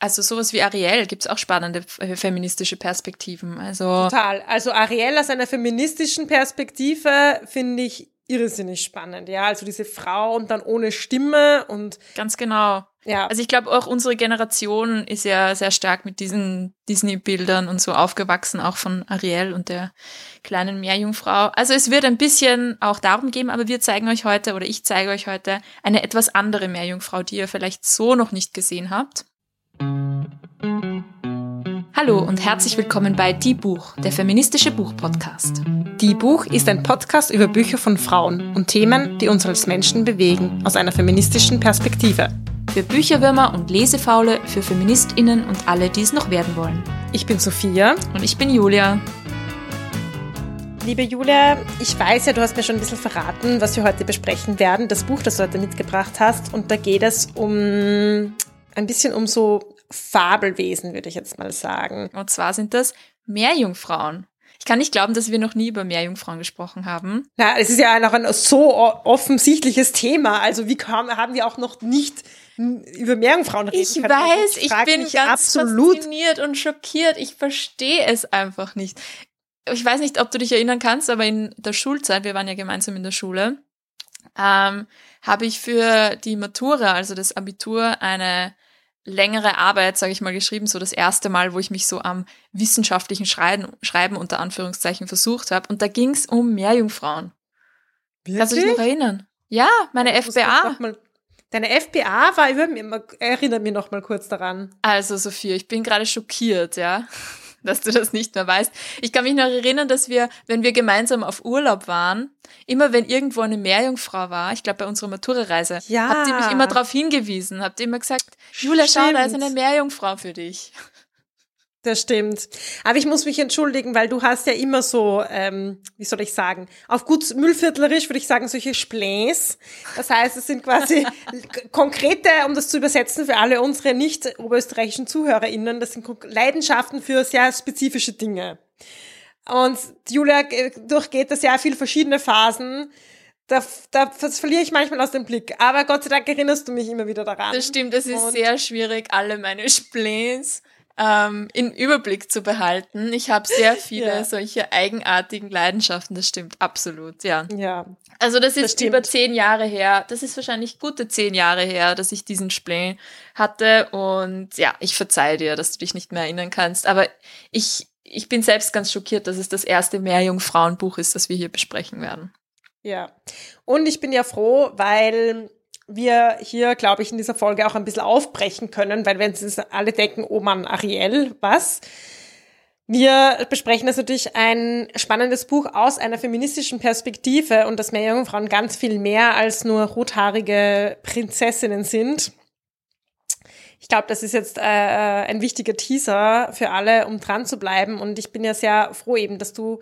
also sowas wie Ariel gibt es auch spannende feministische Perspektiven. Also Total. Also Ariel aus einer feministischen Perspektive finde ich irrsinnig spannend. Ja, also diese Frau und dann ohne Stimme und. Ganz genau. Ja. Also ich glaube auch unsere Generation ist ja sehr stark mit diesen Disney-Bildern und so aufgewachsen, auch von Ariel und der kleinen Meerjungfrau. Also es wird ein bisschen auch darum gehen, aber wir zeigen euch heute oder ich zeige euch heute eine etwas andere Meerjungfrau, die ihr vielleicht so noch nicht gesehen habt. Hallo und herzlich willkommen bei Die Buch, der feministische Buchpodcast. Die Buch ist ein Podcast über Bücher von Frauen und Themen, die uns als Menschen bewegen, aus einer feministischen Perspektive. Für Bücherwürmer und Lesefaule, für FeministInnen und alle, die es noch werden wollen. Ich bin Sophia. Und ich bin Julia. Liebe Julia, ich weiß ja, du hast mir schon ein bisschen verraten, was wir heute besprechen werden, das Buch, das du heute mitgebracht hast. Und da geht es um ein bisschen um so Fabelwesen, würde ich jetzt mal sagen. Und zwar sind das Meerjungfrauen. Ich kann nicht glauben, dass wir noch nie über Meerjungfrauen gesprochen haben. Na, es ist ja noch ein so offensichtliches Thema. Also wie kam, haben wir auch noch nicht über Meerjungfrauen reden Ich können. weiß, ich, ich bin ganz absolut. fasziniert und schockiert. Ich verstehe es einfach nicht. Ich weiß nicht, ob du dich erinnern kannst, aber in der Schulzeit, wir waren ja gemeinsam in der Schule, ähm, habe ich für die Matura, also das Abitur, eine längere Arbeit, sage ich mal, geschrieben, so das erste Mal, wo ich mich so am wissenschaftlichen Schreiben, Schreiben unter Anführungszeichen versucht habe. Und da ging es um Meerjungfrauen. Wirklich? Kannst du dich noch erinnern? Ja, meine FBA. Deine FBA war mir, erinnert mich noch mal kurz daran. Also Sophia, ich bin gerade schockiert, ja dass du das nicht mehr weißt. Ich kann mich noch erinnern, dass wir, wenn wir gemeinsam auf Urlaub waren, immer wenn irgendwo eine Meerjungfrau war, ich glaube bei unserer Matura-Reise, ja. habt ihr mich immer darauf hingewiesen, habt ihr immer gesagt, Julia, schau, da ist eine Meerjungfrau für dich. Das stimmt. Aber ich muss mich entschuldigen, weil du hast ja immer so, ähm, wie soll ich sagen, auf gut Müllviertlerisch würde ich sagen, solche Spläs. Das heißt, es sind quasi konkrete, um das zu übersetzen für alle unsere nicht oberösterreichischen ZuhörerInnen, das sind Leidenschaften für sehr spezifische Dinge. Und Julia durchgeht das ja viel verschiedene Phasen. Da, da das verliere ich manchmal aus dem Blick. Aber Gott sei Dank erinnerst du mich immer wieder daran. Das stimmt, es ist Und sehr schwierig, alle meine Spläns ähm, in Überblick zu behalten. Ich habe sehr viele ja. solche eigenartigen Leidenschaften, das stimmt absolut, ja. Ja. Also das ist das über zehn Jahre her, das ist wahrscheinlich gute zehn Jahre her, dass ich diesen Spleen hatte und ja, ich verzeihe dir, dass du dich nicht mehr erinnern kannst, aber ich, ich bin selbst ganz schockiert, dass es das erste Meerjungfrauenbuch ist, das wir hier besprechen werden. Ja, und ich bin ja froh, weil wir hier, glaube ich, in dieser Folge auch ein bisschen aufbrechen können, weil wenn sie alle denken, oh Mann, Ariel, was? Wir besprechen das natürlich ein spannendes Buch aus einer feministischen Perspektive und dass Meerjungfrauen ganz viel mehr als nur rothaarige Prinzessinnen sind. Ich glaube, das ist jetzt äh, ein wichtiger Teaser für alle, um dran zu bleiben. Und ich bin ja sehr froh eben, dass du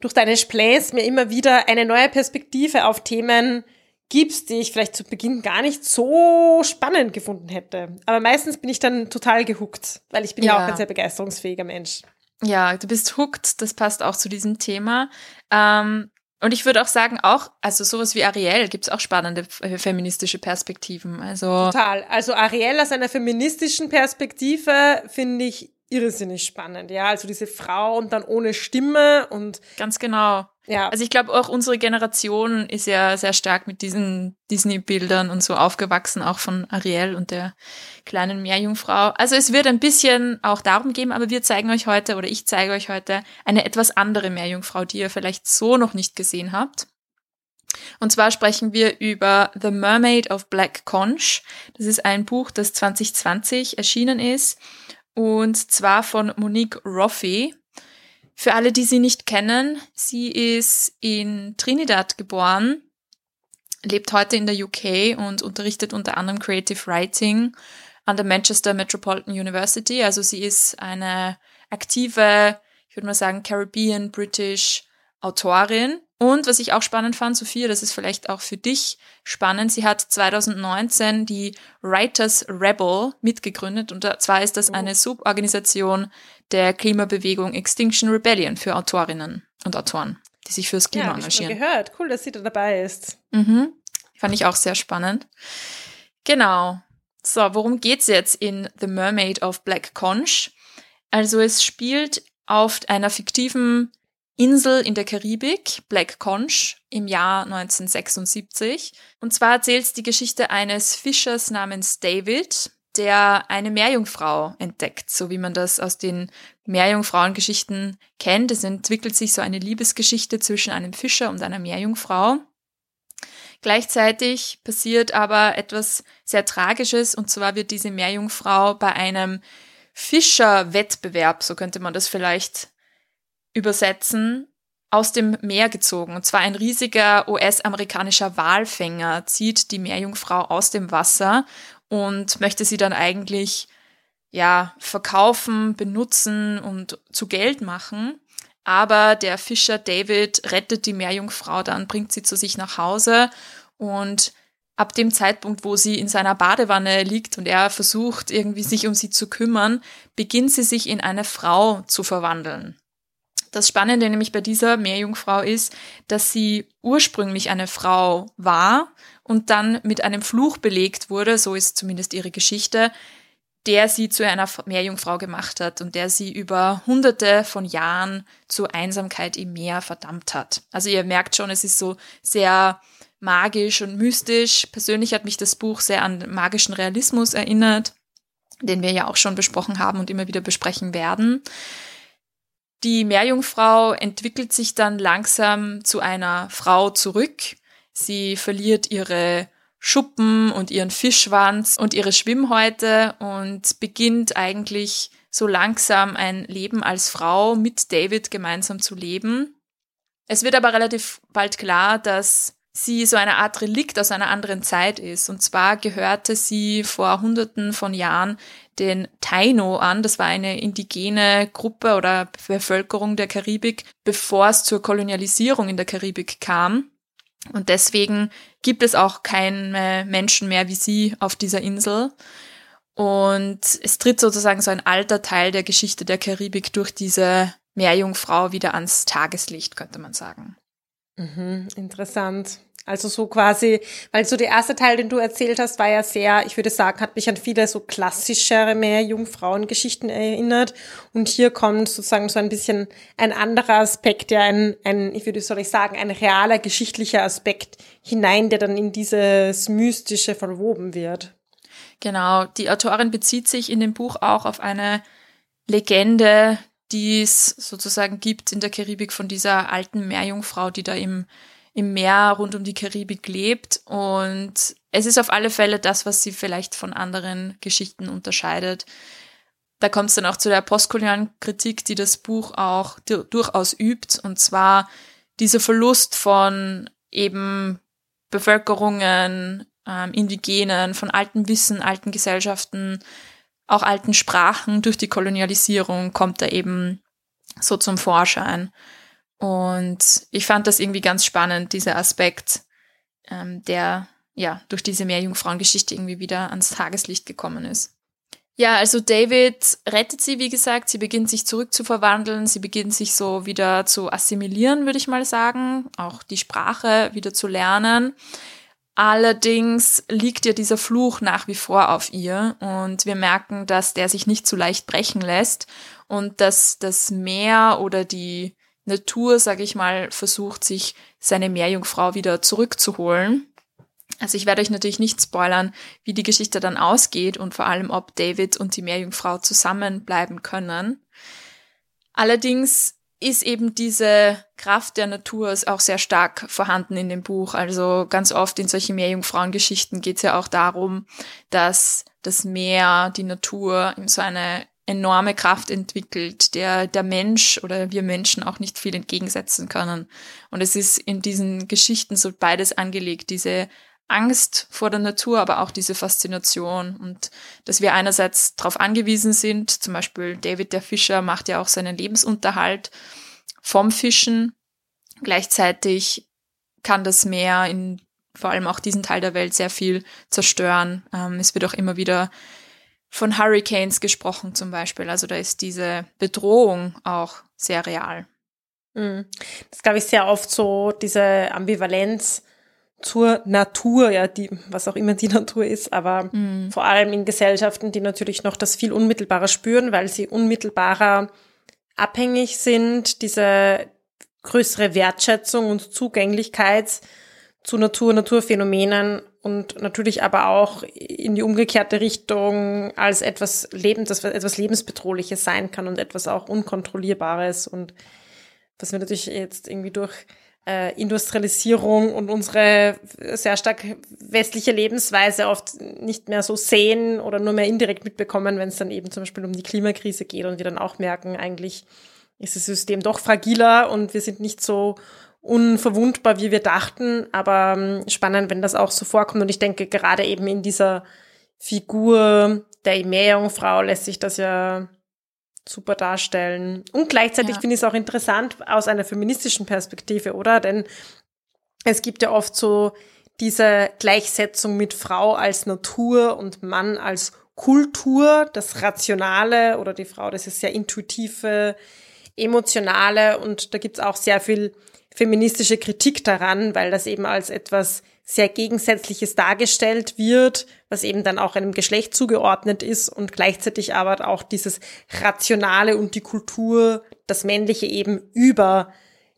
durch deine Splays mir immer wieder eine neue Perspektive auf Themen gibst, die ich vielleicht zu Beginn gar nicht so spannend gefunden hätte. Aber meistens bin ich dann total gehuckt, weil ich bin ja, ja auch ein sehr begeisterungsfähiger Mensch. Ja, du bist hooked, das passt auch zu diesem Thema. Ähm, und ich würde auch sagen, auch, also sowas wie Ariel gibt es auch spannende feministische Perspektiven. Also Total. Also Ariel aus einer feministischen Perspektive finde ich irrsinnig spannend. Ja, also diese Frau und dann ohne Stimme und. Ganz genau. Ja. Also ich glaube auch unsere Generation ist ja sehr stark mit diesen Disney-Bildern und so aufgewachsen, auch von Ariel und der kleinen Meerjungfrau. Also es wird ein bisschen auch darum gehen, aber wir zeigen euch heute oder ich zeige euch heute eine etwas andere Meerjungfrau, die ihr vielleicht so noch nicht gesehen habt. Und zwar sprechen wir über The Mermaid of Black Conch. Das ist ein Buch, das 2020 erschienen ist und zwar von Monique Roffey. Für alle, die sie nicht kennen, sie ist in Trinidad geboren, lebt heute in der UK und unterrichtet unter anderem Creative Writing an der Manchester Metropolitan University. Also sie ist eine aktive, ich würde mal sagen, Caribbean British Autorin. Und was ich auch spannend fand, Sophia, das ist vielleicht auch für dich spannend, sie hat 2019 die Writers Rebel mitgegründet. Und zwar ist das eine Suborganisation der Klimabewegung Extinction Rebellion für Autorinnen und Autoren, die sich fürs Klima ja, engagieren. Ich gehört, cool, dass sie da dabei ist. Mhm. Fand ich auch sehr spannend. Genau. So, worum geht's jetzt in The Mermaid of Black Conch? Also es spielt auf einer fiktiven Insel in der Karibik, Black Conch, im Jahr 1976. Und zwar erzählt es die Geschichte eines Fischers namens David, der eine Meerjungfrau entdeckt, so wie man das aus den Meerjungfrauengeschichten kennt. Es entwickelt sich so eine Liebesgeschichte zwischen einem Fischer und einer Meerjungfrau. Gleichzeitig passiert aber etwas sehr Tragisches, und zwar wird diese Meerjungfrau bei einem Fischerwettbewerb, so könnte man das vielleicht übersetzen, aus dem Meer gezogen. Und zwar ein riesiger US-amerikanischer Walfänger zieht die Meerjungfrau aus dem Wasser und möchte sie dann eigentlich ja verkaufen, benutzen und zu Geld machen. Aber der Fischer David rettet die Meerjungfrau dann, bringt sie zu sich nach Hause und ab dem Zeitpunkt, wo sie in seiner Badewanne liegt und er versucht irgendwie sich um sie zu kümmern, beginnt sie sich in eine Frau zu verwandeln. Das Spannende nämlich bei dieser Meerjungfrau ist, dass sie ursprünglich eine Frau war und dann mit einem Fluch belegt wurde, so ist zumindest ihre Geschichte, der sie zu einer Meerjungfrau gemacht hat und der sie über hunderte von Jahren zur Einsamkeit im Meer verdammt hat. Also ihr merkt schon, es ist so sehr magisch und mystisch. Persönlich hat mich das Buch sehr an magischen Realismus erinnert, den wir ja auch schon besprochen haben und immer wieder besprechen werden. Die Meerjungfrau entwickelt sich dann langsam zu einer Frau zurück. Sie verliert ihre Schuppen und ihren Fischschwanz und ihre Schwimmhäute und beginnt eigentlich so langsam ein Leben als Frau mit David gemeinsam zu leben. Es wird aber relativ bald klar, dass sie so eine Art Relikt aus einer anderen Zeit ist. Und zwar gehörte sie vor Hunderten von Jahren den Taino an. Das war eine indigene Gruppe oder Bevölkerung der Karibik, bevor es zur Kolonialisierung in der Karibik kam. Und deswegen gibt es auch keine Menschen mehr wie sie auf dieser Insel. Und es tritt sozusagen so ein alter Teil der Geschichte der Karibik durch diese Meerjungfrau wieder ans Tageslicht, könnte man sagen. Mhm, interessant. Also so quasi, weil so der erste Teil, den du erzählt hast, war ja sehr, ich würde sagen, hat mich an viele so klassischere mehr Jungfrauengeschichten erinnert. Und hier kommt sozusagen so ein bisschen ein anderer Aspekt, ja, ein, ein, ich würde, soll ich sagen, ein realer geschichtlicher Aspekt hinein, der dann in dieses Mystische verwoben wird. Genau. Die Autorin bezieht sich in dem Buch auch auf eine Legende, die es sozusagen gibt in der Karibik von dieser alten Meerjungfrau, die da im im Meer rund um die Karibik lebt. Und es ist auf alle Fälle das, was sie vielleicht von anderen Geschichten unterscheidet. Da kommt es dann auch zu der postkolonialen Kritik, die das Buch auch durchaus übt. Und zwar dieser Verlust von eben Bevölkerungen, ähm, Indigenen, von altem Wissen, alten Gesellschaften, auch alten Sprachen durch die Kolonialisierung kommt da eben so zum Vorschein. Und ich fand das irgendwie ganz spannend, dieser Aspekt, ähm, der ja durch diese Meerjungfrauengeschichte irgendwie wieder ans Tageslicht gekommen ist. Ja, also David rettet sie, wie gesagt, sie beginnt sich zurückzuverwandeln, sie beginnt sich so wieder zu assimilieren, würde ich mal sagen, auch die Sprache wieder zu lernen. Allerdings liegt ja dieser Fluch nach wie vor auf ihr und wir merken, dass der sich nicht so leicht brechen lässt und dass das Meer oder die Natur, sage ich mal, versucht, sich seine Meerjungfrau wieder zurückzuholen. Also ich werde euch natürlich nicht spoilern, wie die Geschichte dann ausgeht und vor allem, ob David und die Meerjungfrau zusammenbleiben können. Allerdings ist eben diese Kraft der Natur auch sehr stark vorhanden in dem Buch. Also ganz oft in solchen Meerjungfrauengeschichten geht es ja auch darum, dass das Meer, die Natur in so eine enorme Kraft entwickelt, der der Mensch oder wir Menschen auch nicht viel entgegensetzen können. Und es ist in diesen Geschichten so beides angelegt, diese Angst vor der Natur, aber auch diese Faszination und dass wir einerseits darauf angewiesen sind, zum Beispiel David der Fischer macht ja auch seinen Lebensunterhalt vom Fischen. Gleichzeitig kann das Meer in vor allem auch diesen Teil der Welt sehr viel zerstören. Ähm, es wird auch immer wieder von Hurricanes gesprochen zum Beispiel. Also da ist diese Bedrohung auch sehr real. Mhm. Das glaube ich sehr oft so, diese Ambivalenz zur Natur, ja, die, was auch immer die Natur ist, aber mhm. vor allem in Gesellschaften, die natürlich noch das viel unmittelbarer spüren, weil sie unmittelbarer abhängig sind, diese größere Wertschätzung und Zugänglichkeit zu Natur, Naturphänomenen und natürlich aber auch in die umgekehrte Richtung als etwas Lebens, das etwas Lebensbedrohliches sein kann und etwas auch Unkontrollierbares. Und was wir natürlich jetzt irgendwie durch äh, Industrialisierung und unsere sehr stark westliche Lebensweise oft nicht mehr so sehen oder nur mehr indirekt mitbekommen, wenn es dann eben zum Beispiel um die Klimakrise geht und wir dann auch merken, eigentlich ist das System doch fragiler und wir sind nicht so unverwundbar, wie wir dachten. Aber ähm, spannend, wenn das auch so vorkommt. Und ich denke, gerade eben in dieser Figur der Meerjungfrau lässt sich das ja super darstellen. Und gleichzeitig ja. finde ich es auch interessant aus einer feministischen Perspektive, oder? Denn es gibt ja oft so diese Gleichsetzung mit Frau als Natur und Mann als Kultur, das Rationale oder die Frau, das ist sehr intuitive, emotionale und da gibt's auch sehr viel feministische Kritik daran, weil das eben als etwas sehr Gegensätzliches dargestellt wird, was eben dann auch einem Geschlecht zugeordnet ist und gleichzeitig aber auch dieses Rationale und die Kultur, das Männliche eben über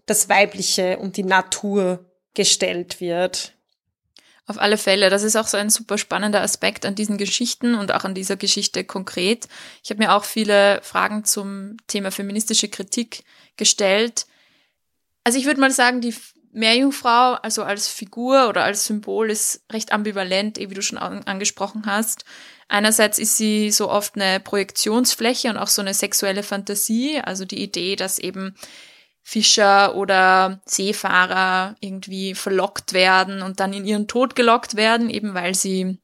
das Weibliche und die Natur gestellt wird. Auf alle Fälle, das ist auch so ein super spannender Aspekt an diesen Geschichten und auch an dieser Geschichte konkret. Ich habe mir auch viele Fragen zum Thema feministische Kritik gestellt. Also ich würde mal sagen, die Meerjungfrau, also als Figur oder als Symbol, ist recht ambivalent, wie du schon angesprochen hast. Einerseits ist sie so oft eine Projektionsfläche und auch so eine sexuelle Fantasie, also die Idee, dass eben Fischer oder Seefahrer irgendwie verlockt werden und dann in ihren Tod gelockt werden, eben weil sie,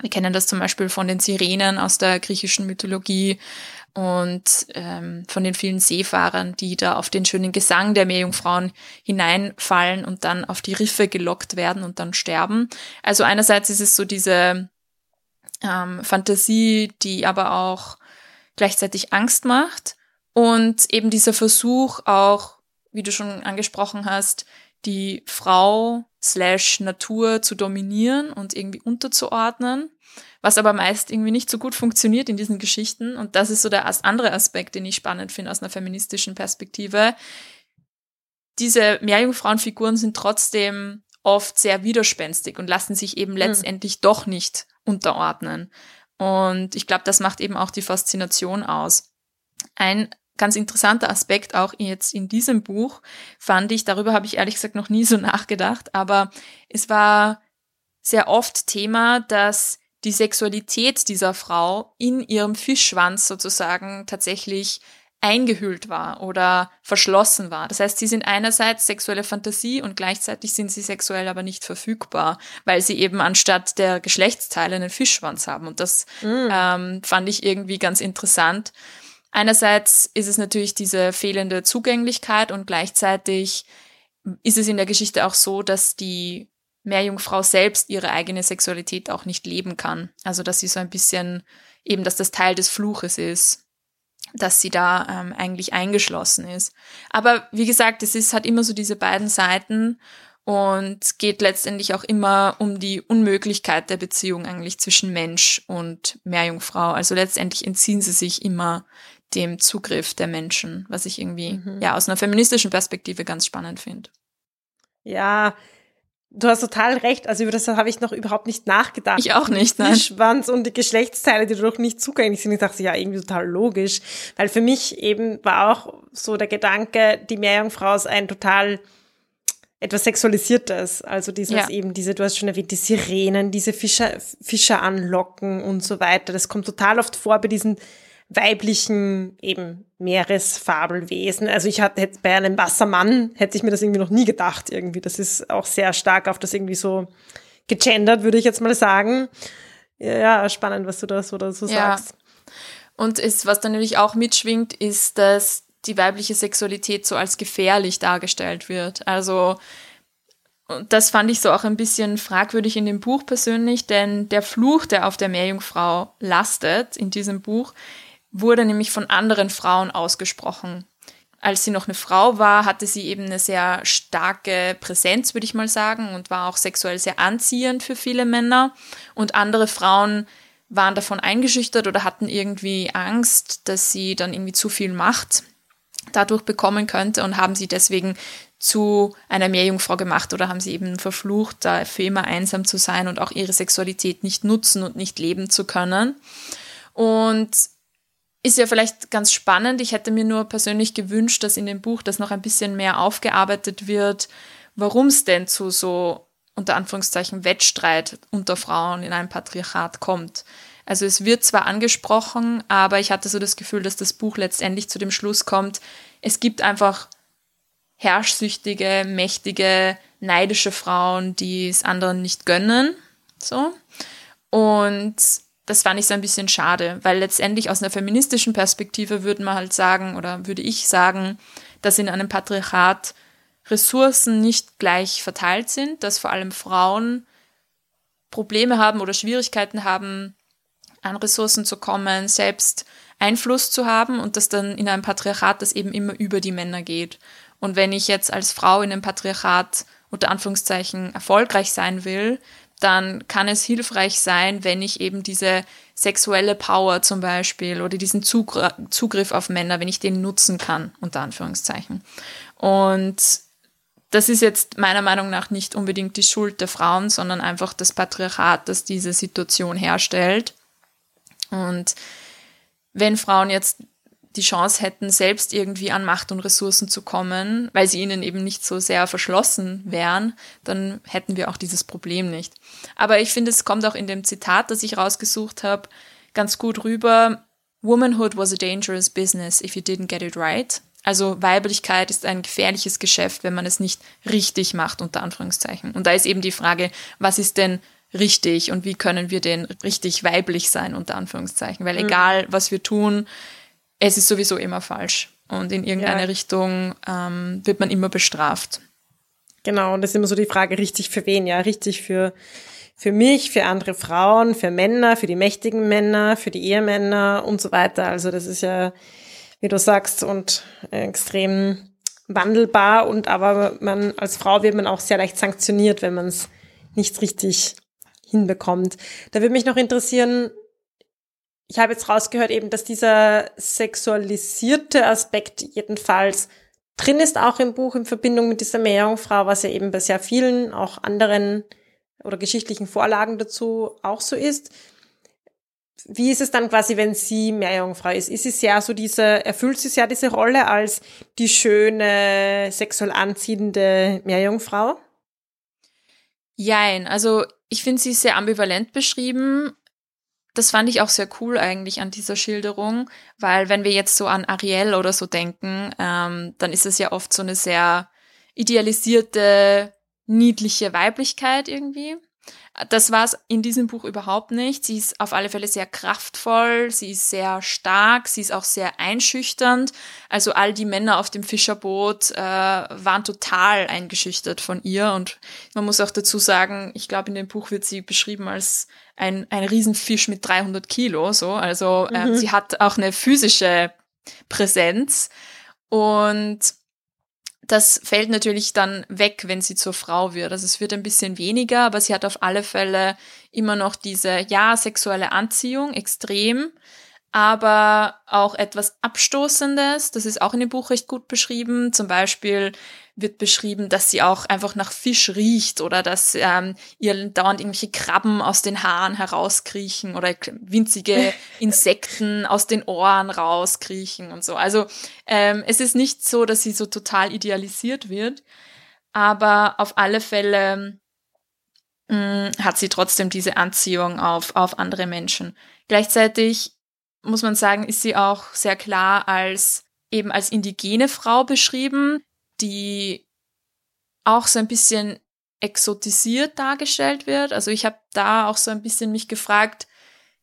wir kennen das zum Beispiel von den Sirenen aus der griechischen Mythologie und ähm, von den vielen Seefahrern, die da auf den schönen Gesang der Meerjungfrauen hineinfallen und dann auf die Riffe gelockt werden und dann sterben. Also einerseits ist es so diese ähm, Fantasie, die aber auch gleichzeitig Angst macht und eben dieser Versuch auch wie du schon angesprochen hast, die Frau slash Natur zu dominieren und irgendwie unterzuordnen, was aber meist irgendwie nicht so gut funktioniert in diesen Geschichten. Und das ist so der andere Aspekt, den ich spannend finde aus einer feministischen Perspektive. Diese Meerjungfrauenfiguren sind trotzdem oft sehr widerspenstig und lassen sich eben hm. letztendlich mhm. doch nicht unterordnen. Und ich glaube, das macht eben auch die Faszination aus. Ein ganz interessanter Aspekt auch jetzt in diesem Buch fand ich, darüber habe ich ehrlich gesagt noch nie so nachgedacht, aber es war sehr oft Thema, dass die Sexualität dieser Frau in ihrem Fischschwanz sozusagen tatsächlich eingehüllt war oder verschlossen war. Das heißt, sie sind einerseits sexuelle Fantasie und gleichzeitig sind sie sexuell aber nicht verfügbar, weil sie eben anstatt der Geschlechtsteile einen Fischschwanz haben. Und das mm. ähm, fand ich irgendwie ganz interessant. Einerseits ist es natürlich diese fehlende Zugänglichkeit und gleichzeitig ist es in der Geschichte auch so, dass die Meerjungfrau selbst ihre eigene Sexualität auch nicht leben kann. Also dass sie so ein bisschen eben, dass das Teil des Fluches ist, dass sie da ähm, eigentlich eingeschlossen ist. Aber wie gesagt, es ist hat immer so diese beiden Seiten und geht letztendlich auch immer um die Unmöglichkeit der Beziehung eigentlich zwischen Mensch und Meerjungfrau. Also letztendlich entziehen sie sich immer dem Zugriff der Menschen, was ich irgendwie mhm. ja aus einer feministischen Perspektive ganz spannend finde. Ja, du hast total recht. Also über das habe ich noch überhaupt nicht nachgedacht. Ich auch nicht. Nein. Die Schwanz und die Geschlechtsteile, die doch nicht zugänglich sind. Ich dachte, ja, irgendwie total logisch. Weil für mich eben war auch so der Gedanke, die Meerjungfrau ist ein total etwas Sexualisiertes. Also dieses ja. eben, diese, du hast schon erwähnt, die Sirenen, diese Fischer, Fischer anlocken und so weiter. Das kommt total oft vor bei diesen weiblichen eben Meeresfabelwesen. Also ich hatte jetzt bei einem Wassermann hätte ich mir das irgendwie noch nie gedacht irgendwie. Das ist auch sehr stark auf das irgendwie so gegendert, würde ich jetzt mal sagen. Ja, spannend, was du da so dazu ja. sagst. Und ist, was dann natürlich auch mitschwingt, ist, dass die weibliche Sexualität so als gefährlich dargestellt wird. Also das fand ich so auch ein bisschen fragwürdig in dem Buch persönlich, denn der Fluch, der auf der Meerjungfrau lastet in diesem Buch, wurde nämlich von anderen Frauen ausgesprochen. als sie noch eine Frau war, hatte sie eben eine sehr starke Präsenz, würde ich mal sagen, und war auch sexuell sehr anziehend für viele Männer. Und andere Frauen waren davon eingeschüchtert oder hatten irgendwie Angst, dass sie dann irgendwie zu viel Macht dadurch bekommen könnte und haben sie deswegen zu einer Meerjungfrau gemacht oder haben sie eben verflucht, da für immer einsam zu sein und auch ihre Sexualität nicht nutzen und nicht leben zu können. Und ist ja vielleicht ganz spannend. Ich hätte mir nur persönlich gewünscht, dass in dem Buch das noch ein bisschen mehr aufgearbeitet wird, warum es denn zu so unter Anführungszeichen Wettstreit unter Frauen in einem Patriarchat kommt. Also es wird zwar angesprochen, aber ich hatte so das Gefühl, dass das Buch letztendlich zu dem Schluss kommt, es gibt einfach herrschsüchtige, mächtige, neidische Frauen, die es anderen nicht gönnen. So. Und das fand ich so ein bisschen schade, weil letztendlich aus einer feministischen Perspektive würde man halt sagen, oder würde ich sagen, dass in einem Patriarchat Ressourcen nicht gleich verteilt sind, dass vor allem Frauen Probleme haben oder Schwierigkeiten haben, an Ressourcen zu kommen, selbst Einfluss zu haben und dass dann in einem Patriarchat das eben immer über die Männer geht. Und wenn ich jetzt als Frau in einem Patriarchat unter Anführungszeichen erfolgreich sein will, dann kann es hilfreich sein, wenn ich eben diese sexuelle Power zum Beispiel oder diesen Zugriff auf Männer, wenn ich den nutzen kann, unter Anführungszeichen. Und das ist jetzt meiner Meinung nach nicht unbedingt die Schuld der Frauen, sondern einfach das Patriarchat, das diese Situation herstellt. Und wenn Frauen jetzt die Chance hätten, selbst irgendwie an Macht und Ressourcen zu kommen, weil sie ihnen eben nicht so sehr verschlossen wären, dann hätten wir auch dieses Problem nicht. Aber ich finde, es kommt auch in dem Zitat, das ich rausgesucht habe, ganz gut rüber. Womanhood was a dangerous business if you didn't get it right. Also Weiblichkeit ist ein gefährliches Geschäft, wenn man es nicht richtig macht, unter Anführungszeichen. Und da ist eben die Frage, was ist denn richtig und wie können wir denn richtig weiblich sein, unter Anführungszeichen. Weil mhm. egal, was wir tun, es ist sowieso immer falsch. Und in irgendeine ja. Richtung ähm, wird man immer bestraft. Genau, und das ist immer so die Frage, richtig für wen? Ja, richtig für, für mich, für andere Frauen, für Männer, für die mächtigen Männer, für die Ehemänner und so weiter. Also das ist ja, wie du sagst, und extrem wandelbar und aber man als Frau wird man auch sehr leicht sanktioniert, wenn man es nicht richtig hinbekommt. Da würde mich noch interessieren, ich habe jetzt rausgehört eben, dass dieser sexualisierte Aspekt jedenfalls drin ist, auch im Buch in Verbindung mit dieser Meerjungfrau, was ja eben bei sehr vielen auch anderen oder geschichtlichen Vorlagen dazu auch so ist. Wie ist es dann quasi, wenn sie Meerjungfrau ist? Ist es ja so diese, erfüllt sie ja diese Rolle als die schöne, sexuell anziehende Meerjungfrau? Jein, also ich finde sie sehr ambivalent beschrieben. Das fand ich auch sehr cool eigentlich an dieser Schilderung, weil wenn wir jetzt so an Ariel oder so denken, ähm, dann ist es ja oft so eine sehr idealisierte, niedliche Weiblichkeit irgendwie. Das war es in diesem Buch überhaupt nicht. Sie ist auf alle Fälle sehr kraftvoll, sie ist sehr stark, sie ist auch sehr einschüchternd. Also all die Männer auf dem Fischerboot äh, waren total eingeschüchtert von ihr. Und man muss auch dazu sagen, ich glaube, in dem Buch wird sie beschrieben als ein, ein Riesenfisch mit 300 Kilo. So. Also äh, mhm. sie hat auch eine physische Präsenz. Und das fällt natürlich dann weg, wenn sie zur Frau wird. Also es wird ein bisschen weniger, aber sie hat auf alle Fälle immer noch diese, ja, sexuelle Anziehung, extrem, aber auch etwas Abstoßendes. Das ist auch in dem Buch recht gut beschrieben. Zum Beispiel wird beschrieben, dass sie auch einfach nach Fisch riecht oder dass ähm, ihr dauernd irgendwelche Krabben aus den Haaren herauskriechen oder winzige Insekten aus den Ohren rauskriechen und so. Also ähm, es ist nicht so, dass sie so total idealisiert wird, aber auf alle Fälle mh, mm, hat sie trotzdem diese Anziehung auf, auf andere Menschen. Gleichzeitig muss man sagen, ist sie auch sehr klar als eben als indigene Frau beschrieben, die auch so ein bisschen exotisiert dargestellt wird. Also ich habe da auch so ein bisschen mich gefragt,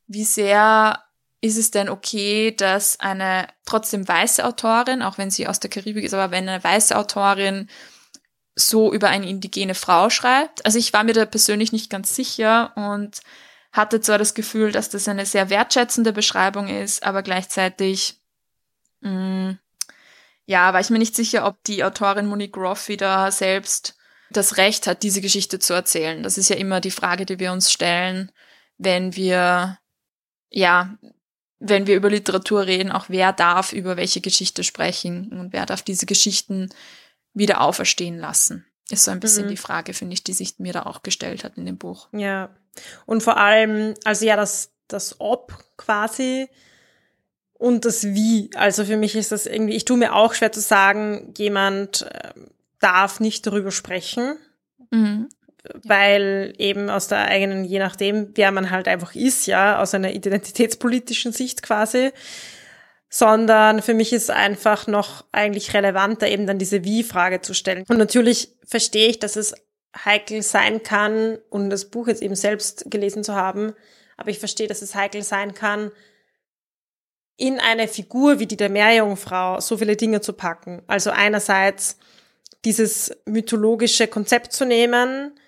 wie sehr ist es denn okay, dass eine trotzdem weiße Autorin, auch wenn sie aus der Karibik ist, aber wenn eine weiße Autorin so über eine indigene Frau schreibt. Also ich war mir da persönlich nicht ganz sicher und hatte zwar das Gefühl, dass das eine sehr wertschätzende Beschreibung ist, aber gleichzeitig mh, mm, ja, war ich mir nicht sicher, ob die Autorin Monique Groff wieder selbst das Recht hat, diese Geschichte zu erzählen. Das ist ja immer die Frage, die wir uns stellen, wenn wir, ja, wenn wir über Literatur reden, auch wer darf über welche Geschichte sprechen und wer darf diese Geschichten wieder auferstehen lassen. Ist so ein bisschen mhm. die Frage, finde ich, die sich mir da auch gestellt hat in dem Buch. Ja. Und vor allem, also ja, das, das Ob quasi und das Wie. Also für mich ist das irgendwie, ich tue mir auch schwer zu sagen, jemand äh, darf nicht darüber sprechen. Mhm. Weil eben aus der eigenen, je nachdem, wer man halt einfach ist, ja, aus einer identitätspolitischen Sicht quasi, sondern für mich ist einfach noch eigentlich relevanter, eben dann diese Wie-Frage zu stellen. Und natürlich verstehe ich, dass es heikel sein kann, und das Buch jetzt eben selbst gelesen zu haben, aber ich verstehe, dass es heikel sein kann, in eine Figur wie die der Meerjungfrau so viele Dinge zu packen. Also einerseits dieses mythologische Konzept zu nehmen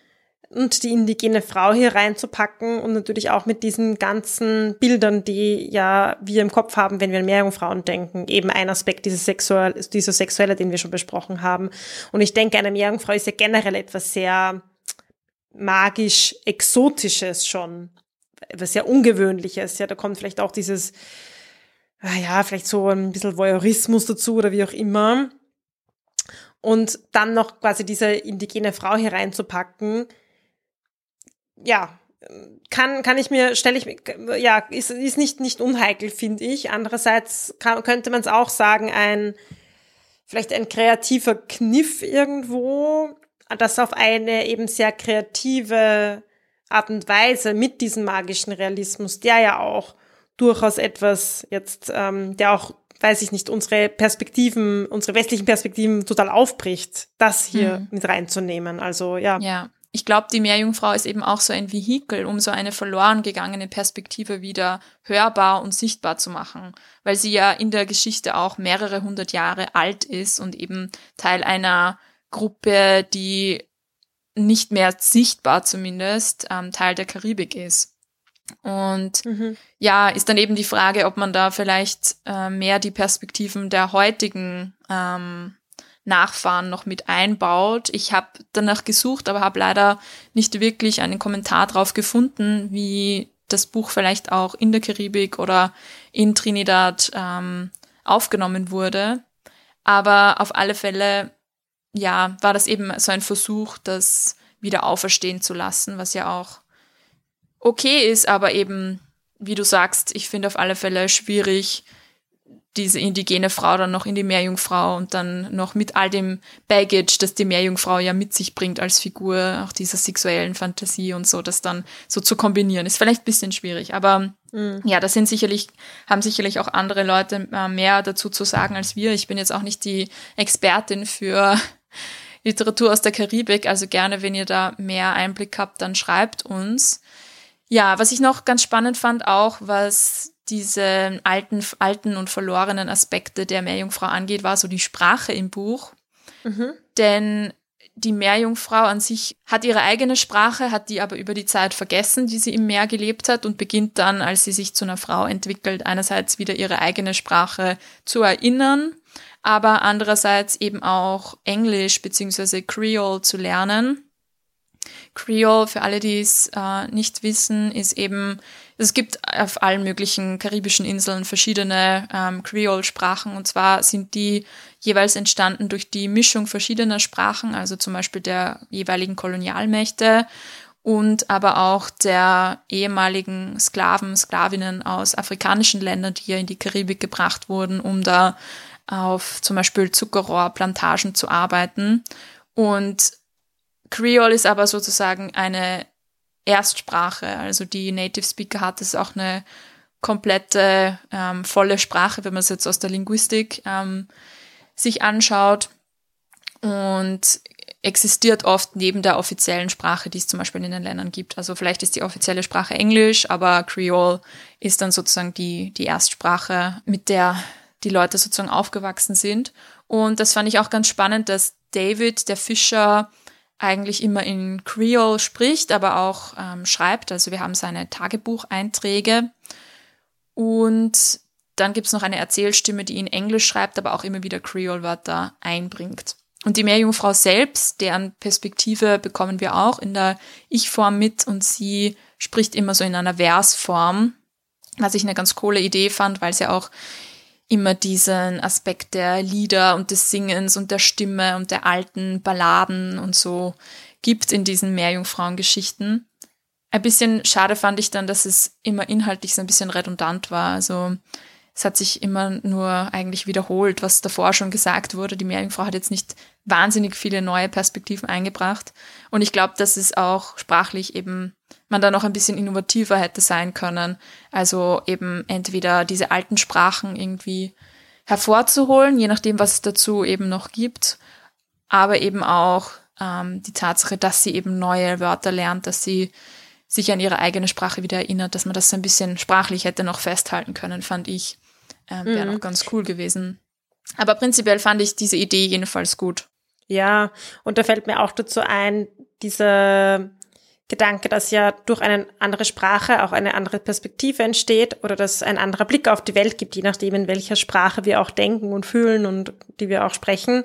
und die indigene Frau hier reinzupacken und natürlich auch mit diesen ganzen Bildern, die ja wir im Kopf haben, wenn wir an Meerjungfrauen denken. Eben ein Aspekt dieses Sexuell, dieser Sexuelle, den wir schon besprochen haben. Und ich denke, eine Meerjungfrau ist ja generell etwas sehr magisch Exotisches schon. Etwas sehr Ungewöhnliches. Ja, da kommt vielleicht auch dieses, ah ja, vielleicht so ein bisschen Voyeurismus dazu oder wie auch immer und dann noch quasi diese indigene Frau hier reinzupacken, ja, kann, kann ich mir, stelle ich mir, ja, ist, ist nicht, nicht unheikel, finde ich. Andererseits kann, könnte man es auch sagen, ein, vielleicht ein kreativer Kniff irgendwo, das auf eine eben sehr kreative Art und Weise mit diesem magischen Realismus, der ja auch durchaus etwas jetzt, ähm, der auch weiß ich nicht, unsere Perspektiven, unsere westlichen Perspektiven total aufbricht, das hier mhm. mit reinzunehmen. Also ja. Ja. Ich glaube, die Meerjungfrau ist eben auch so ein Vehikel, um so eine verloren gegangene Perspektive wieder hörbar und sichtbar zu machen, weil sie ja in der Geschichte auch mehrere hundert Jahre alt ist und eben Teil einer Gruppe, die nicht mehr sichtbar zumindest ähm, Teil der Karibik ist. Und mhm. ja, ist dann eben die Frage, ob man da vielleicht äh, mehr die Perspektiven der heutigen ähm, Nachfahren noch mit einbaut. Ich habe danach gesucht, aber habe leider nicht wirklich einen Kommentar drauf gefunden, wie das Buch vielleicht auch in der Karibik oder in Trinidad ähm, aufgenommen wurde. Aber auf alle Fälle, ja, war das eben so ein Versuch, das wieder auferstehen zu lassen, was ja auch okay ist, aber eben, wie du sagst, ich finde auf alle Fälle schwierig, diese indigene Frau dann noch in die Meerjungfrau und dann noch mit all dem Baggage, das die Meerjungfrau ja mit sich bringt als Figur, auch dieser sexuellen Fantasie und so, das dann so zu kombinieren, ist vielleicht ein bisschen schwierig. Aber mhm. ja, da sind sicherlich, haben sicherlich auch andere Leute äh, mehr dazu zu sagen als wir. Ich bin jetzt auch nicht die Expertin für Literatur aus der Karibik, also gerne, wenn ihr da mehr Einblick habt, dann schreibt uns. Ja, was ich noch ganz spannend fand, auch was diese alten, alten und verlorenen Aspekte der Meerjungfrau angeht, war so die Sprache im Buch. Mhm. Denn die Meerjungfrau an sich hat ihre eigene Sprache, hat die aber über die Zeit vergessen, die sie im Meer gelebt hat und beginnt dann, als sie sich zu einer Frau entwickelt, einerseits wieder ihre eigene Sprache zu erinnern, aber andererseits eben auch Englisch beziehungsweise Creole zu lernen. Creole, für alle, die es äh, nicht wissen, ist eben, es gibt auf allen möglichen karibischen Inseln verschiedene ähm, Creole-Sprachen und zwar sind die jeweils entstanden durch die Mischung verschiedener Sprachen, also zum Beispiel der jeweiligen Kolonialmächte und aber auch der ehemaligen Sklaven, Sklavinnen aus afrikanischen Ländern, die ja in die Karibik gebracht wurden, um da auf zum Beispiel Zuckerrohrplantagen zu arbeiten. Und Creole ist aber sozusagen eine Erstsprache. Also die Native Speaker hat es auch eine komplette ähm, volle Sprache, wenn man es jetzt aus der Linguistik ähm, sich anschaut und existiert oft neben der offiziellen Sprache, die es zum Beispiel in den Ländern gibt. Also vielleicht ist die offizielle Sprache Englisch, aber Creole ist dann sozusagen die, die Erstsprache, mit der die Leute sozusagen aufgewachsen sind. Und das fand ich auch ganz spannend, dass David, der Fischer, eigentlich immer in Creole spricht, aber auch ähm, schreibt. Also wir haben seine Tagebucheinträge. Und dann gibt's noch eine Erzählstimme, die in Englisch schreibt, aber auch immer wieder Creole-Wörter einbringt. Und die Meerjungfrau selbst, deren Perspektive bekommen wir auch in der Ich-Form mit und sie spricht immer so in einer Versform, was ich eine ganz coole Idee fand, weil sie auch immer diesen Aspekt der Lieder und des Singens und der Stimme und der alten Balladen und so gibt in diesen Meerjungfrauengeschichten. Ein bisschen schade fand ich dann, dass es immer inhaltlich so ein bisschen redundant war. Also es hat sich immer nur eigentlich wiederholt, was davor schon gesagt wurde. Die Meerjungfrau hat jetzt nicht wahnsinnig viele neue Perspektiven eingebracht. Und ich glaube, dass es auch sprachlich eben man da noch ein bisschen innovativer hätte sein können. Also eben entweder diese alten Sprachen irgendwie hervorzuholen, je nachdem, was es dazu eben noch gibt, aber eben auch ähm, die Tatsache, dass sie eben neue Wörter lernt, dass sie sich an ihre eigene Sprache wieder erinnert, dass man das so ein bisschen sprachlich hätte noch festhalten können, fand ich. Ähm, Wäre mhm. noch ganz cool gewesen. Aber prinzipiell fand ich diese Idee jedenfalls gut. Ja, und da fällt mir auch dazu ein, diese Gedanke, dass ja durch eine andere Sprache auch eine andere Perspektive entsteht oder dass ein anderer Blick auf die Welt gibt, je nachdem, in welcher Sprache wir auch denken und fühlen und die wir auch sprechen.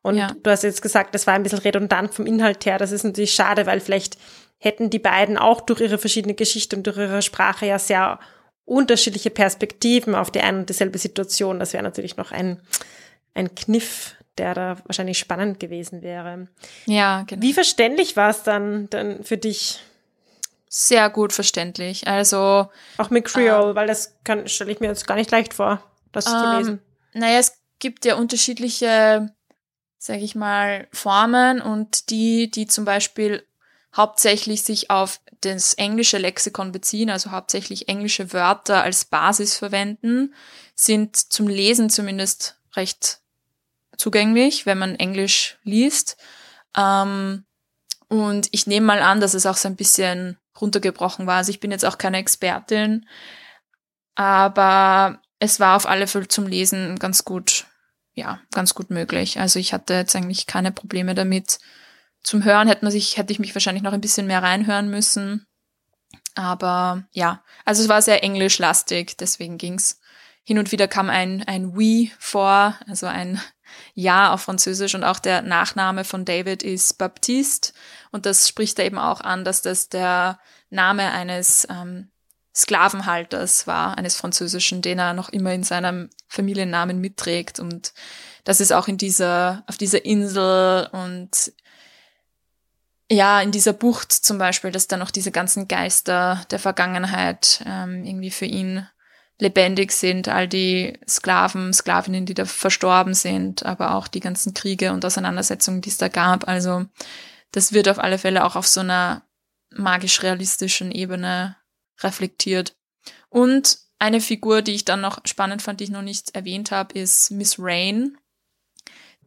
Und ja. du hast jetzt gesagt, das war ein bisschen redundant vom Inhalt her. Das ist natürlich schade, weil vielleicht hätten die beiden auch durch ihre verschiedene Geschichte und durch ihre Sprache ja sehr unterschiedliche Perspektiven auf die eine und dieselbe Situation. Das wäre natürlich noch ein, ein Kniff, der da wahrscheinlich spannend gewesen wäre. Ja, genau. Wie verständlich war es dann, dann für dich? Sehr gut verständlich. Also auch mit Creole, ähm, weil das kann stelle ich mir jetzt gar nicht leicht vor, das ähm, zu lesen. Naja, es gibt ja unterschiedliche, sage ich mal, Formen und die, die zum Beispiel hauptsächlich sich auf das englische Lexikon beziehen, also hauptsächlich englische Wörter als Basis verwenden, sind zum Lesen zumindest recht zugänglich, wenn man Englisch liest. Ähm, und ich nehme mal an, dass es auch so ein bisschen runtergebrochen war. Also ich bin jetzt auch keine Expertin, aber es war auf alle Fälle zum Lesen ganz gut, ja, ganz gut möglich. Also ich hatte jetzt eigentlich keine Probleme damit. Zum Hören hätte man sich, hätte ich mich wahrscheinlich noch ein bisschen mehr reinhören müssen. Aber ja, also es war sehr englischlastig, deswegen ging's. Hin und wieder kam ein, ein we vor, also ein ja auf Französisch. Und auch der Nachname von David ist Baptiste. Und das spricht er eben auch an, dass das der Name eines ähm, Sklavenhalters war, eines französischen, den er noch immer in seinem Familiennamen mitträgt. Und das ist auch in dieser, auf dieser Insel und ja, in dieser Bucht zum Beispiel, dass da noch diese ganzen Geister der Vergangenheit ähm, irgendwie für ihn lebendig sind, all die Sklaven, Sklavinnen, die da verstorben sind, aber auch die ganzen Kriege und Auseinandersetzungen, die es da gab. Also das wird auf alle Fälle auch auf so einer magisch-realistischen Ebene reflektiert. Und eine Figur, die ich dann noch spannend fand, die ich noch nicht erwähnt habe, ist Miss Rain,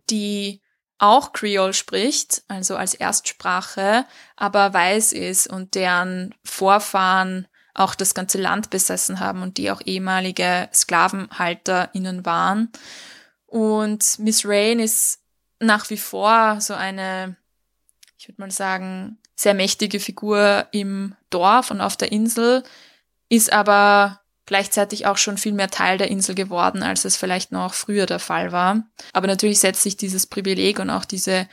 die auch Creole spricht, also als Erstsprache, aber weiß ist und deren Vorfahren auch das ganze Land besessen haben und die auch ehemalige SklavenhalterInnen waren. Und Miss Rain ist nach wie vor so eine, ich würde mal sagen, sehr mächtige Figur im Dorf und auf der Insel, ist aber gleichzeitig auch schon viel mehr Teil der Insel geworden, als es vielleicht noch früher der Fall war. Aber natürlich setzt sich dieses Privileg und auch diese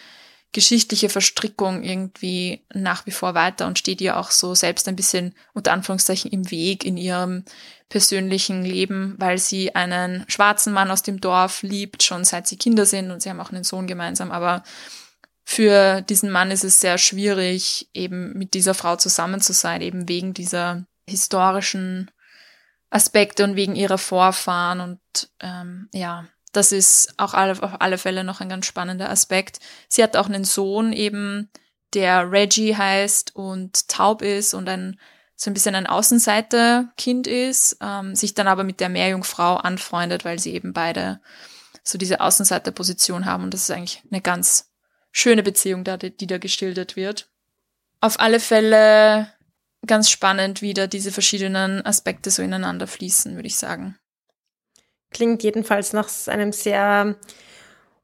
geschichtliche Verstrickung irgendwie nach wie vor weiter und steht ihr auch so selbst ein bisschen unter Anführungszeichen im Weg in ihrem persönlichen Leben, weil sie einen schwarzen Mann aus dem Dorf liebt, schon seit sie Kinder sind und sie haben auch einen Sohn gemeinsam, aber für diesen Mann ist es sehr schwierig, eben mit dieser Frau zusammen zu sein, eben wegen dieser historischen Aspekte und wegen ihrer Vorfahren und ähm, ja, das ist auch auf alle Fälle noch ein ganz spannender Aspekt. Sie hat auch einen Sohn eben, der Reggie heißt und taub ist und ein so ein bisschen ein Außenseiterkind ist, ähm, sich dann aber mit der Meerjungfrau anfreundet, weil sie eben beide so diese Außenseiterposition haben. Und das ist eigentlich eine ganz schöne Beziehung, da, die da geschildert wird. Auf alle Fälle ganz spannend, wie da diese verschiedenen Aspekte so ineinander fließen, würde ich sagen. Klingt jedenfalls nach einem sehr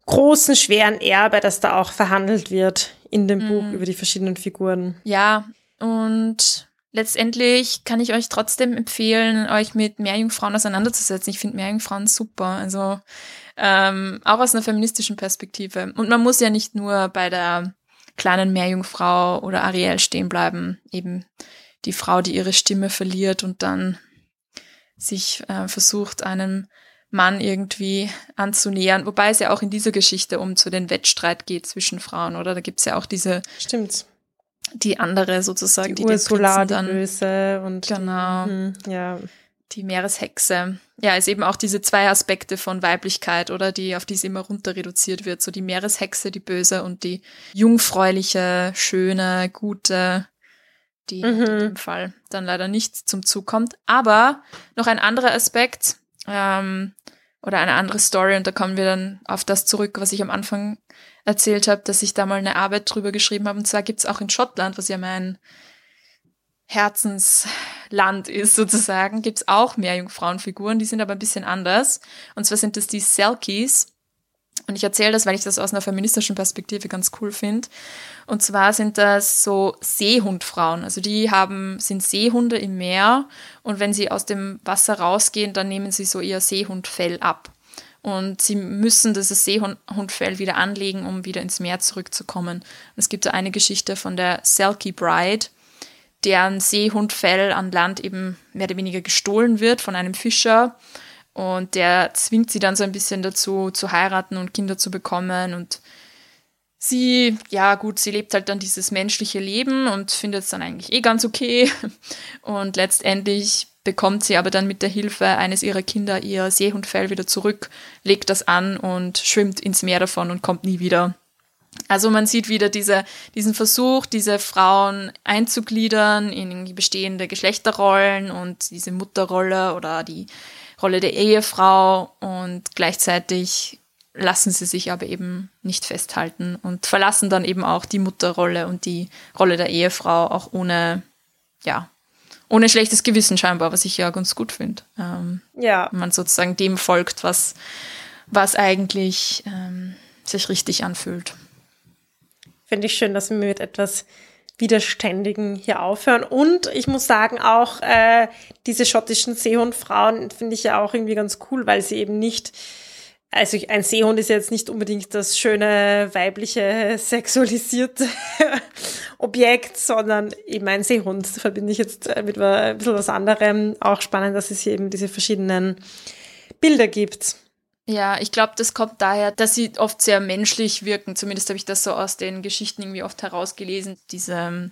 großen, schweren Erbe, das da auch verhandelt wird in dem mhm. Buch über die verschiedenen Figuren. Ja, und letztendlich kann ich euch trotzdem empfehlen, euch mit Meerjungfrauen auseinanderzusetzen. Ich finde Meerjungfrauen super. Also ähm, auch aus einer feministischen Perspektive. Und man muss ja nicht nur bei der kleinen Meerjungfrau oder Ariel stehen bleiben. Eben die Frau, die ihre Stimme verliert und dann sich äh, versucht, einem Mann irgendwie anzunähern. Wobei es ja auch in dieser Geschichte um zu den Wettstreit geht zwischen Frauen, oder? Da gibt's ja auch diese. Stimmt. Die andere sozusagen, die, die Ursula, dann, die Böse und genau, die, hm, ja. die Meereshexe. Ja, ist eben auch diese zwei Aspekte von Weiblichkeit, oder die auf die es immer runter reduziert wird. So die Meereshexe, die Böse und die jungfräuliche, schöne, gute, die mhm. in dem Fall dann leider nicht zum Zug kommt. Aber noch ein anderer Aspekt, ähm, oder eine andere Story und da kommen wir dann auf das zurück, was ich am Anfang erzählt habe, dass ich da mal eine Arbeit drüber geschrieben habe. Und zwar gibt's auch in Schottland, was ja mein Herzensland ist sozusagen, gibt's auch mehr Jungfrauenfiguren, die sind aber ein bisschen anders. Und zwar sind das die Selkies. Und ich erzähle das, weil ich das aus einer feministischen Perspektive ganz cool finde. Und zwar sind das so Seehundfrauen. Also die haben, sind Seehunde im Meer und wenn sie aus dem Wasser rausgehen, dann nehmen sie so ihr Seehundfell ab. Und sie müssen dieses Seehundfell wieder anlegen, um wieder ins Meer zurückzukommen. Es gibt da eine Geschichte von der Selkie Bride, deren Seehundfell an Land eben mehr oder weniger gestohlen wird von einem Fischer. Und der zwingt sie dann so ein bisschen dazu, zu heiraten und Kinder zu bekommen. Und sie, ja gut, sie lebt halt dann dieses menschliche Leben und findet es dann eigentlich eh ganz okay. Und letztendlich bekommt sie aber dann mit der Hilfe eines ihrer Kinder ihr Seehundfell wieder zurück, legt das an und schwimmt ins Meer davon und kommt nie wieder. Also man sieht wieder diese, diesen Versuch, diese Frauen einzugliedern in bestehende Geschlechterrollen und diese Mutterrolle oder die Rolle der Ehefrau und gleichzeitig lassen sie sich aber eben nicht festhalten und verlassen dann eben auch die Mutterrolle und die Rolle der Ehefrau auch ohne, ja, ohne schlechtes Gewissen scheinbar, was ich ja ganz gut finde. Ähm, ja. Man sozusagen dem folgt, was, was eigentlich ähm, sich richtig anfühlt. Finde ich schön, dass wir mit etwas Widerständigen hier aufhören. Und ich muss sagen, auch äh, diese schottischen Seehundfrauen finde ich ja auch irgendwie ganz cool, weil sie eben nicht also ein Seehund ist jetzt nicht unbedingt das schöne, weibliche, sexualisierte Objekt, sondern eben ein Seehund. Verbinde ich jetzt mit ein bisschen was anderem. Auch spannend, dass es hier eben diese verschiedenen Bilder gibt. Ja, ich glaube, das kommt daher, dass sie oft sehr menschlich wirken. Zumindest habe ich das so aus den Geschichten irgendwie oft herausgelesen. Diese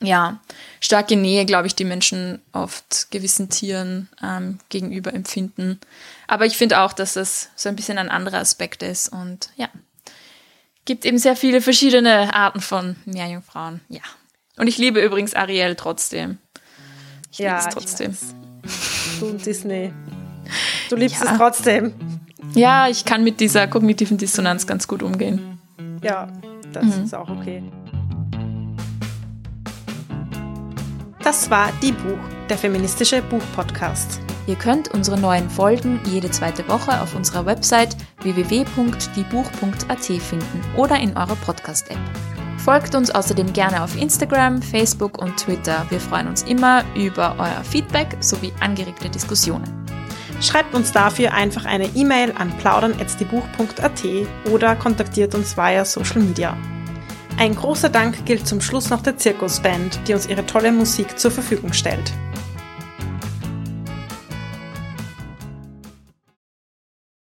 ja, starke Nähe, glaube ich, die Menschen oft gewissen Tieren ähm, gegenüber empfinden. Aber ich finde auch, dass das so ein bisschen ein anderer Aspekt ist und ja, gibt eben sehr viele verschiedene Arten von Meerjungfrauen. Ja. Und ich liebe übrigens Ariel trotzdem. Ich ja, liebe es trotzdem. Du und Disney. Du liebst ja. es trotzdem. Ja, ich kann mit dieser kognitiven Dissonanz ganz gut umgehen. Ja, das mhm. ist auch okay. Das war Die Buch, der feministische Buchpodcast. Ihr könnt unsere neuen Folgen jede zweite Woche auf unserer Website www.diebuch.at finden oder in eurer Podcast-App. Folgt uns außerdem gerne auf Instagram, Facebook und Twitter. Wir freuen uns immer über euer Feedback sowie angeregte Diskussionen. Schreibt uns dafür einfach eine E-Mail an plaudern.diebuch.at oder kontaktiert uns via Social Media. Ein großer Dank gilt zum Schluss noch der Zirkusband, die uns ihre tolle Musik zur Verfügung stellt.